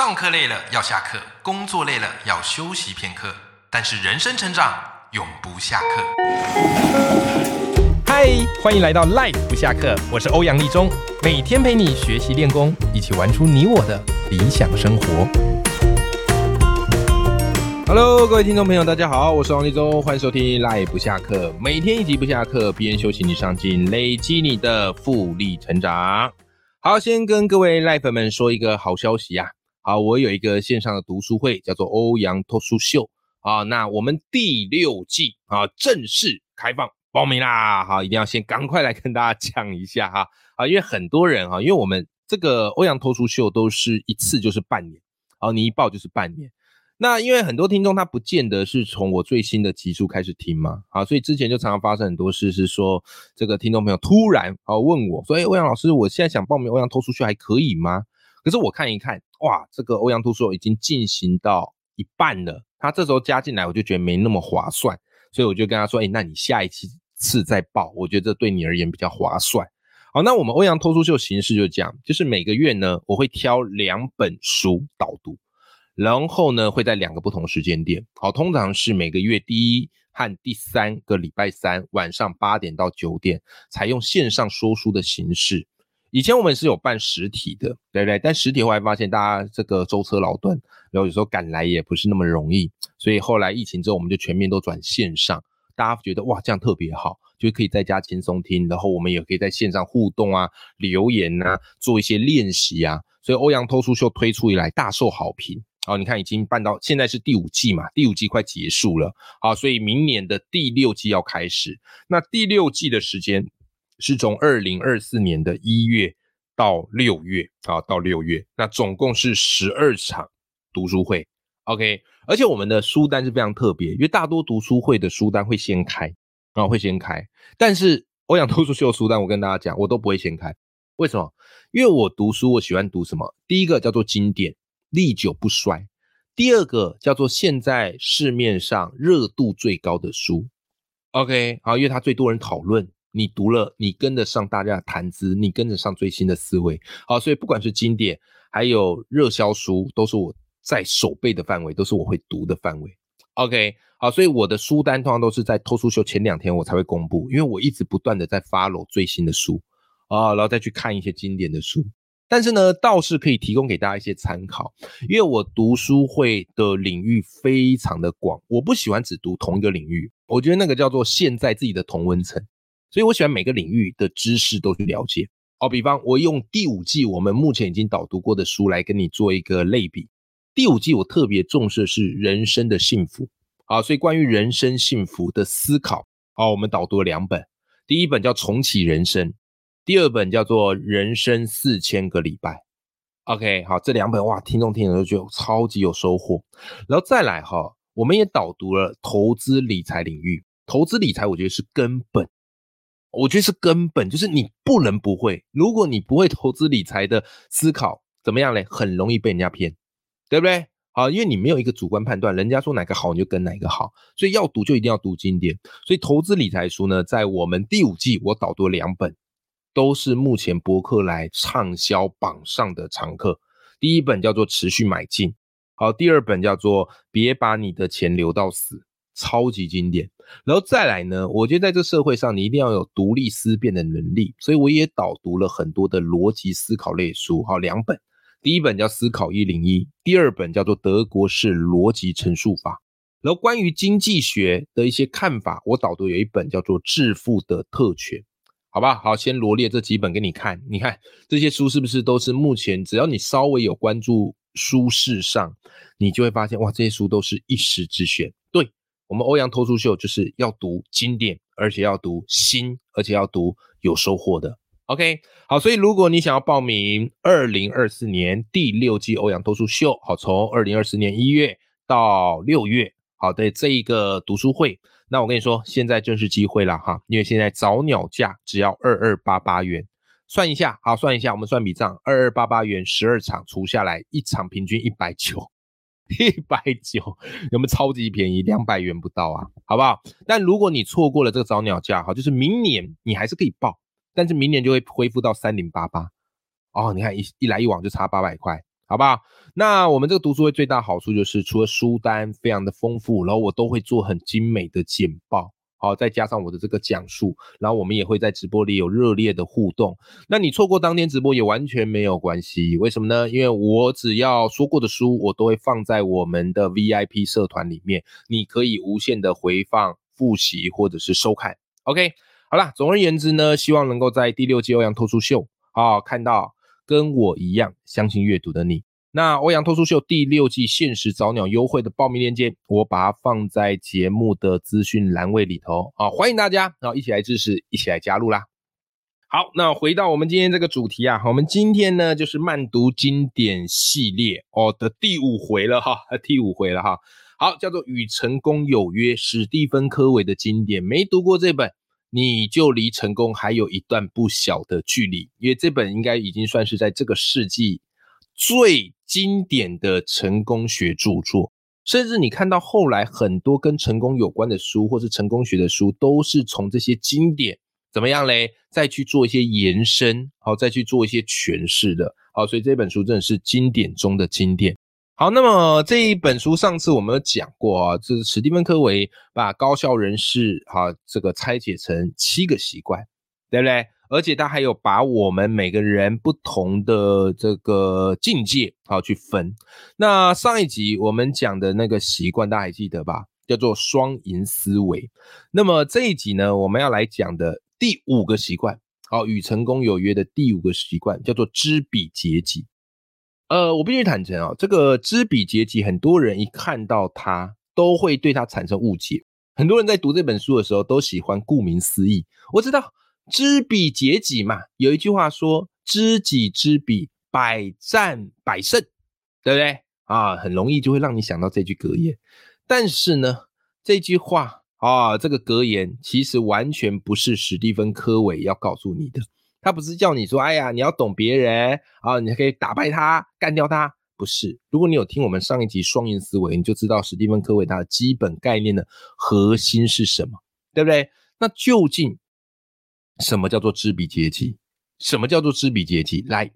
上课累了要下课，工作累了要休息片刻，但是人生成长永不下课。嗨，欢迎来到 Life 不下课，我是欧阳立中，每天陪你学习练功，一起玩出你我的理想生活。Hello，各位听众朋友，大家好，我是王立中，欢迎收听 Life 不下课，每天一集不下课，边休息你上进，累积你的复利成长。好，先跟各位赖粉们说一个好消息啊！啊，我有一个线上的读书会，叫做欧阳脱书秀啊。那我们第六季啊正式开放报名啦！好，一定要先赶快来跟大家讲一下哈啊，因为很多人哈，因为我们这个欧阳脱书秀都是一次就是半年，啊，你一报就是半年。那因为很多听众他不见得是从我最新的集数开始听嘛，啊，所以之前就常常发生很多事，是说这个听众朋友突然啊问我，说，哎，欧阳老师，我现在想报名欧阳脱书秀还可以吗？可是我看一看，哇，这个欧阳脱书已经进行到一半了，他这时候加进来，我就觉得没那么划算，所以我就跟他说，哎，那你下一期次再报，我觉得这对你而言比较划算。好，那我们欧阳脱书秀形式就这样，就是每个月呢，我会挑两本书导读，然后呢会在两个不同时间点，好，通常是每个月第一和第三个礼拜三晚上八点到九点，采用线上说书的形式。以前我们是有办实体的，对不对？但实体后来发现大家这个舟车劳顿，然后有时候赶来也不是那么容易，所以后来疫情之后，我们就全面都转线上。大家觉得哇，这样特别好，就可以在家轻松听，然后我们也可以在线上互动啊、留言啊、做一些练习啊。所以欧阳脱书秀推出以来大受好评。好，你看已经办到现在是第五季嘛，第五季快结束了。好，所以明年的第六季要开始。那第六季的时间。是从二零二四年的一月到六月啊，到六月，那总共是十二场读书会，OK。而且我们的书单是非常特别，因为大多读书会的书单会先开啊，会先开。但是欧阳读书秀书单，我跟大家讲，我都不会先开。为什么？因为我读书，我喜欢读什么？第一个叫做经典，历久不衰；第二个叫做现在市面上热度最高的书，OK。好，因为它最多人讨论。你读了，你跟得上大家的谈资，你跟得上最新的思维，好，所以不管是经典还有热销书，都是我在手背的范围，都是我会读的范围。OK，好，所以我的书单通常都是在偷书秀前两天我才会公布，因为我一直不断的在 follow 最新的书啊，然后再去看一些经典的书。但是呢，倒是可以提供给大家一些参考，因为我读书会的领域非常的广，我不喜欢只读同一个领域，我觉得那个叫做陷在自己的同温层。所以我喜欢每个领域的知识都去了解。好，比方我用第五季我们目前已经导读过的书来跟你做一个类比。第五季我特别重视的是人生的幸福。好，所以关于人生幸福的思考，好，我们导读了两本。第一本叫《重启人生》，第二本叫做《人生四千个礼拜》。OK，好，这两本哇，听众听了都觉得超级有收获。然后再来哈，我们也导读了投资理财领域。投资理财，我觉得是根本。我觉得是根本，就是你不能不会。如果你不会投资理财的思考，怎么样嘞？很容易被人家骗，对不对？好，因为你没有一个主观判断，人家说哪个好，你就跟哪个好。所以要读就一定要读经典。所以投资理财书呢，在我们第五季我导读两本，都是目前博客来畅销榜上的常客。第一本叫做《持续买进》，好，第二本叫做《别把你的钱留到死》。超级经典，然后再来呢？我觉得在这社会上，你一定要有独立思辨的能力，所以我也导读了很多的逻辑思考类书，好两本。第一本叫《思考一零一》，第二本叫做《德国式逻辑陈述法》。然后关于经济学的一些看法，我导读有一本叫做《致富的特权》，好吧？好，先罗列这几本给你看。你看这些书是不是都是目前只要你稍微有关注书市上，你就会发现哇，这些书都是一时之选。我们欧阳脱书秀就是要读经典，而且要读新，而且要读有收获的。OK，好，所以如果你想要报名二零二四年第六季欧阳脱书秀，好，从二零二四年一月到六月，好的这一个读书会，那我跟你说，现在正是机会了哈，因为现在早鸟价只要二二八八元，算一下，好，算一下，我们算笔账，二二八八元十二场除下来，一场平均一百九。一百九，有没有超级便宜？两百元不到啊，好不好？但如果你错过了这个早鸟价，哈，就是明年你还是可以报，但是明年就会恢复到三零八八。哦，你看一一来一往就差八百块，好不好？那我们这个读书会最大好处就是，除了书单非常的丰富，然后我都会做很精美的简报。好，再加上我的这个讲述，然后我们也会在直播里有热烈的互动。那你错过当天直播也完全没有关系，为什么呢？因为我只要说过的书，我都会放在我们的 VIP 社团里面，你可以无限的回放、复习或者是收看。OK，好啦，总而言之呢，希望能够在第六季欧阳脱书秀啊，看到跟我一样相信阅读的你。那欧阳脱书秀第六季限时早鸟优惠的报名链接，我把它放在节目的资讯栏位里头啊，欢迎大家啊一起来支持，一起来加入啦。好，那回到我们今天这个主题啊，我们今天呢就是慢读经典系列哦的第五回了哈，第五回了哈。好，叫做《与成功有约》，史蒂芬科维的经典，没读过这本，你就离成功还有一段不小的距离，因为这本应该已经算是在这个世纪最。经典的成功学著作，甚至你看到后来很多跟成功有关的书，或是成功学的书，都是从这些经典怎么样嘞，再去做一些延伸，好，再去做一些诠释的，好，所以这本书真的是经典中的经典。好，那么这一本书上次我们有讲过啊，这是史蒂芬科维把高效人士哈这个拆解成七个习惯，对不对？而且他还有把我们每个人不同的这个境界好去分。那上一集我们讲的那个习惯，大家还记得吧？叫做双赢思维。那么这一集呢，我们要来讲的第五个习惯，好，与成功有约的第五个习惯，叫做知彼解己。呃，我必须坦诚啊，这个知彼解己，很多人一看到它，都会对它产生误解。很多人在读这本书的时候，都喜欢顾名思义。我知道。知彼解己嘛，有一句话说：“知己知彼，百战百胜”，对不对啊？很容易就会让你想到这句格言。但是呢，这句话啊，这个格言其实完全不是史蒂芬科维要告诉你的。他不是叫你说：“哎呀，你要懂别人啊，你可以打败他，干掉他。”不是。如果你有听我们上一集双赢思维，你就知道史蒂芬科维他的基本概念的核心是什么，对不对？那究竟？什么叫做知彼阶级？什么叫做知彼阶级？来，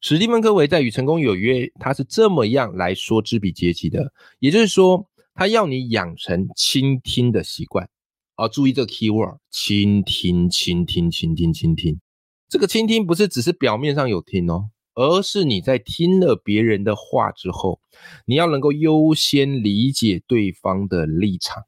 史蒂芬科维在《与成功有约》，他是这么样来说知彼阶级的。也就是说，他要你养成倾听的习惯。啊，注意这个 key word：倾听，倾听，倾听，倾听。这个倾听不是只是表面上有听哦，而是你在听了别人的话之后，你要能够优先理解对方的立场。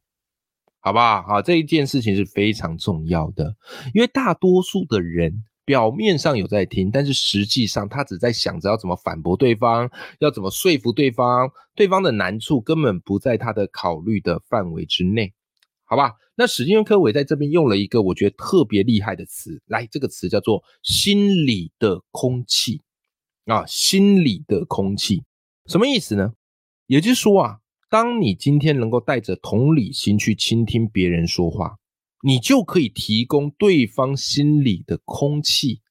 好不好？好，这一件事情是非常重要的，因为大多数的人表面上有在听，但是实际上他只在想着要怎么反驳对方，要怎么说服对方，对方的难处根本不在他的考虑的范围之内，好吧？那史蒂芬科维在这边用了一个我觉得特别厉害的词，来，这个词叫做“心理的空气”啊，心理的空气，什么意思呢？也就是说啊。当你今天能够带着同理心去倾听别人说话，你就可以提供对方心里的空气，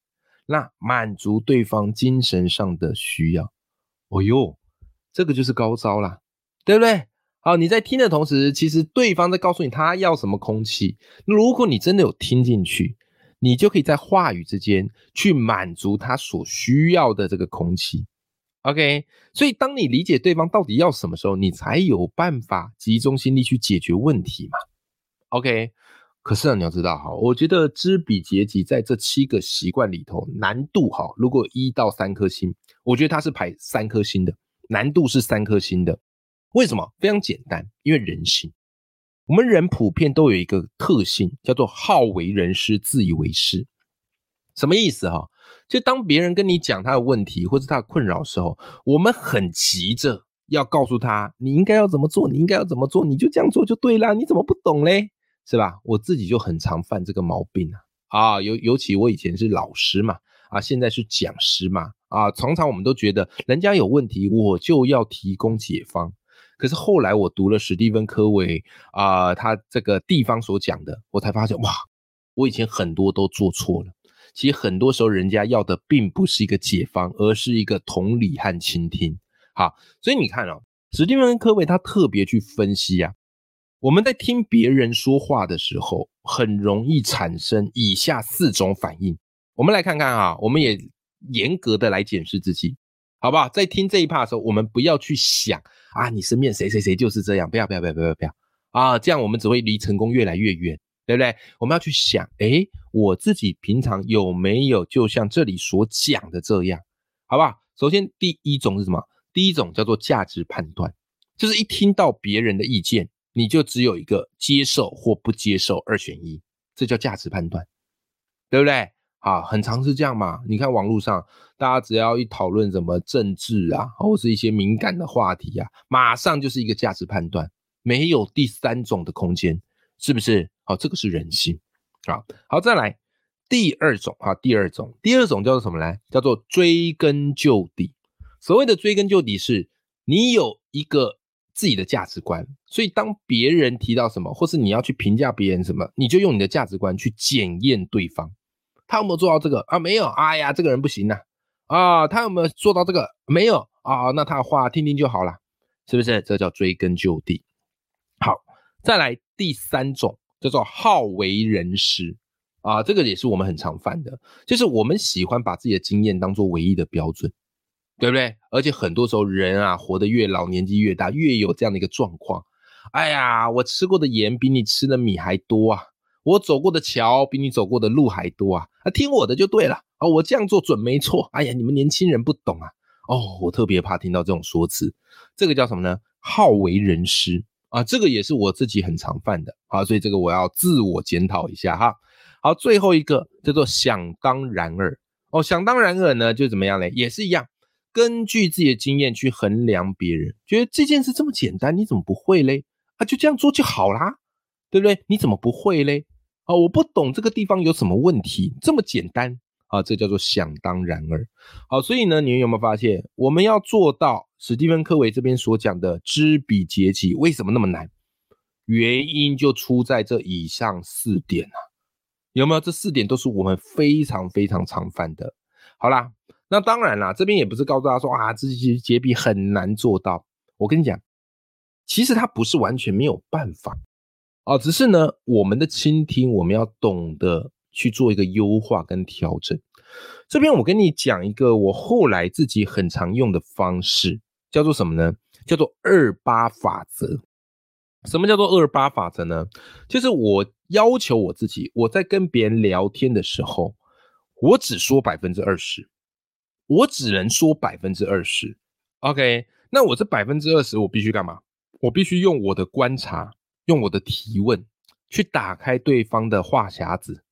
那满足对方精神上的需要。哦呦，这个就是高招啦，对不对？好，你在听的同时，其实对方在告诉你他要什么空气。如果你真的有听进去，你就可以在话语之间去满足他所需要的这个空气。OK，所以当你理解对方到底要什么时候，你才有办法集中心力去解决问题嘛。OK，可是你要知道哈，我觉得知彼解己在这七个习惯里头难度哈，如果一到三颗星，我觉得它是排三颗星的，难度是三颗星的。为什么？非常简单，因为人性，我们人普遍都有一个特性，叫做好为人师，自以为是。什么意思哈？就当别人跟你讲他的问题或者他的困扰的时候，我们很急着要告诉他你应该要怎么做，你应该要怎么做，你就这样做就对啦，你怎么不懂嘞？是吧？我自己就很常犯这个毛病啊！啊，尤尤其我以前是老师嘛，啊，现在是讲师嘛，啊，常常我们都觉得人家有问题，我就要提供解方。可是后来我读了史蒂芬科维啊，他这个地方所讲的，我才发现哇，我以前很多都做错了。其实很多时候，人家要的并不是一个解方，而是一个同理和倾听。好，所以你看哦，史蒂芬·科维他特别去分析啊，我们在听别人说话的时候，很容易产生以下四种反应。我们来看看啊，我们也严格的来检视自己。好不好？在听这一 part 的时候，我们不要去想啊，你身边谁谁谁就是这样，不要不要不要不要不要啊，这样我们只会离成功越来越远，对不对？我们要去想，哎，我自己平常有没有就像这里所讲的这样，好不好？首先第一种是什么？第一种叫做价值判断，就是一听到别人的意见，你就只有一个接受或不接受二选一，这叫价值判断，对不对？好，很常是这样嘛。你看网络上，大家只要一讨论什么政治啊，或是一些敏感的话题啊，马上就是一个价值判断，没有第三种的空间，是不是？好，这个是人性。好，好，再来第二种啊，第二种，第二种叫做什么呢？叫做追根究底。所谓的追根究底，是你有一个自己的价值观，所以当别人提到什么，或是你要去评价别人什么，你就用你的价值观去检验对方，他有没有做到这个啊？没有，哎呀，这个人不行呐。啊，他有没有做到这个？没有啊，那他的话听听就好了，是不是？这叫追根究底。再来第三种叫做好为人师啊，这个也是我们很常犯的，就是我们喜欢把自己的经验当做唯一的标准。对不对？而且很多时候人啊，活得越老，年纪越大，越有这样的一个状况。哎呀，我吃过的盐比你吃的米还多啊！我走过的桥比你走过的路还多啊！啊，听我的就对了啊！我这样做准没错。哎呀，你们年轻人不懂啊！哦，我特别怕听到这种说辞。这个叫什么呢？好为人师啊！这个也是我自己很常犯的啊，所以这个我要自我检讨一下哈。好，最后一个叫做想当然尔哦，想当然尔呢，就怎么样嘞？也是一样。根据自己的经验去衡量别人，觉得这件事这么简单，你怎么不会嘞？啊，就这样做就好啦，对不对？你怎么不会嘞？啊，我不懂这个地方有什么问题，这么简单啊，这叫做想当然尔。好，所以呢，你有没有发现，我们要做到史蒂芬·科维这边所讲的知彼解己，为什么那么难？原因就出在这以上四点啊，有没有？这四点都是我们非常非常常犯的。好啦。那当然啦，这边也不是告诉大家说啊，这些解彼很难做到。我跟你讲，其实它不是完全没有办法哦，只是呢，我们的倾听，我们要懂得去做一个优化跟调整。这边我跟你讲一个我后来自己很常用的方式，叫做什么呢？叫做二八法则。什么叫做二八法则呢？就是我要求我自己，我在跟别人聊天的时候，我只说百分之二十。我只能说百分之二十，OK？那我这百分之二十，我必须干嘛？我必须用我的观察，用我的提问，去打开对方的话匣子，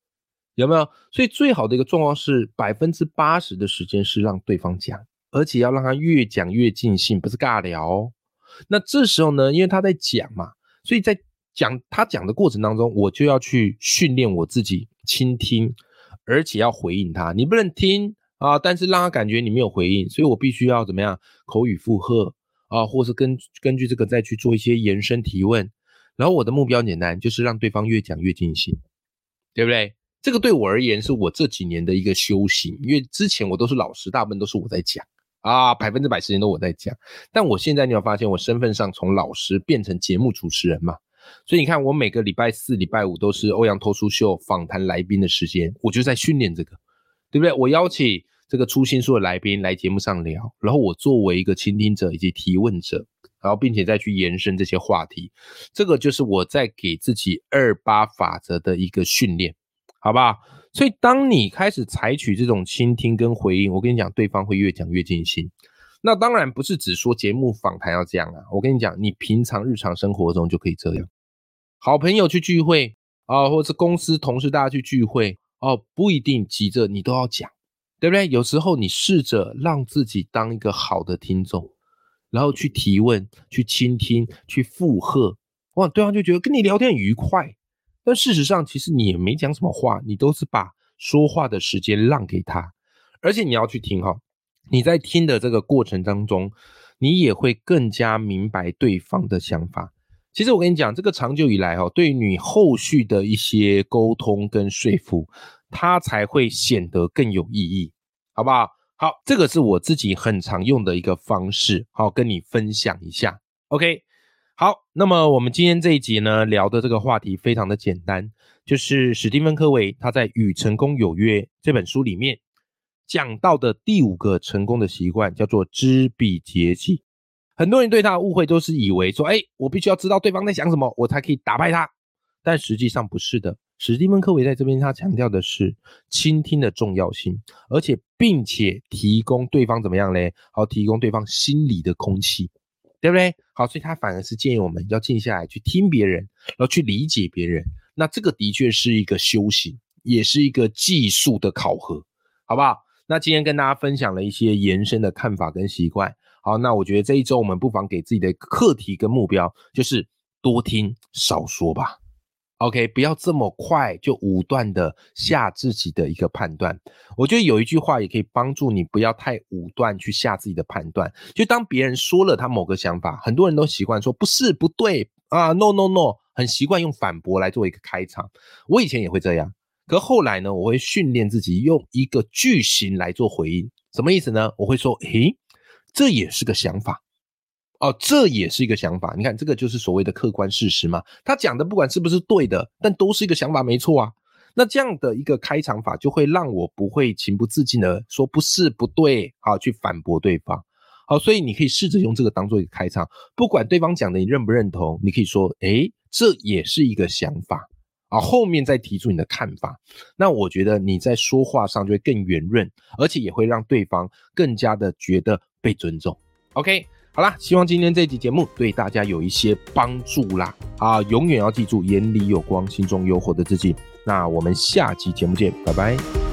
有没有？所以最好的一个状况是百分之八十的时间是让对方讲，而且要让他越讲越尽兴，不是尬聊。哦那这时候呢，因为他在讲嘛，所以在讲他讲的过程当中，我就要去训练我自己倾听，而且要回应他。你不能听。啊！但是让他感觉你没有回应，所以我必须要怎么样口语附和啊，或是根根据这个再去做一些延伸提问。然后我的目标简单，就是让对方越讲越尽兴，对不对？这个对我而言是我这几年的一个修行，因为之前我都是老师，大部分都是我在讲啊，百分之百时间都我在讲。但我现在你有发现，我身份上从老师变成节目主持人嘛？所以你看，我每个礼拜四、礼拜五都是欧阳脱书秀访谈来宾的时间，我就在训练这个，对不对？我邀请。这个出新书的来宾来节目上聊，然后我作为一个倾听者以及提问者，然后并且再去延伸这些话题，这个就是我在给自己二八法则的一个训练，好不好？所以当你开始采取这种倾听跟回应，我跟你讲，对方会越讲越尽兴。那当然不是只说节目访谈要这样啊，我跟你讲，你平常日常生活中就可以这样。好朋友去聚会啊，或者是公司同事大家去聚会哦，不一定急着你都要讲。对不对？有时候你试着让自己当一个好的听众，然后去提问、去倾听、去附和，哇，对方就觉得跟你聊天很愉快。但事实上，其实你也没讲什么话，你都是把说话的时间让给他。而且你要去听哈，你在听的这个过程当中，你也会更加明白对方的想法。其实我跟你讲，这个长久以来哈，对于你后续的一些沟通跟说服。它才会显得更有意义，好不好？好，这个是我自己很常用的一个方式，好跟你分享一下。OK，好，那么我们今天这一集呢，聊的这个话题非常的简单，就是史蒂芬·科维他在《与成功有约》这本书里面讲到的第五个成功的习惯叫做知彼节气。很多人对他的误会都是以为说，哎，我必须要知道对方在想什么，我才可以打败他。但实际上不是的。史蒂芬·科维在这边他强调的是倾听的重要性，而且并且提供对方怎么样嘞？好，提供对方心理的空气，对不对？好，所以他反而是建议我们要静下来去听别人，然后去理解别人。那这个的确是一个修行，也是一个技术的考核，好不好？那今天跟大家分享了一些延伸的看法跟习惯。好，那我觉得这一周我们不妨给自己的课题跟目标，就是多听少说吧。OK，不要这么快就武断的下自己的一个判断。我觉得有一句话也可以帮助你，不要太武断去下自己的判断。就当别人说了他某个想法，很多人都习惯说不是不对啊，no no no，很习惯用反驳来做一个开场。我以前也会这样，可后来呢，我会训练自己用一个句型来做回应。什么意思呢？我会说，诶，这也是个想法。哦，这也是一个想法。你看，这个就是所谓的客观事实嘛。他讲的不管是不是对的，但都是一个想法，没错啊。那这样的一个开场法，就会让我不会情不自禁的说不是不对，好去反驳对方。好，所以你可以试着用这个当做一个开场，不管对方讲的你认不认同，你可以说，诶，这也是一个想法啊。后面再提出你的看法，那我觉得你在说话上就会更圆润，而且也会让对方更加的觉得被尊重。OK。好啦，希望今天这集节目对大家有一些帮助啦！啊，永远要记住，眼里有光，心中有火的自己。那我们下期节目见，拜拜。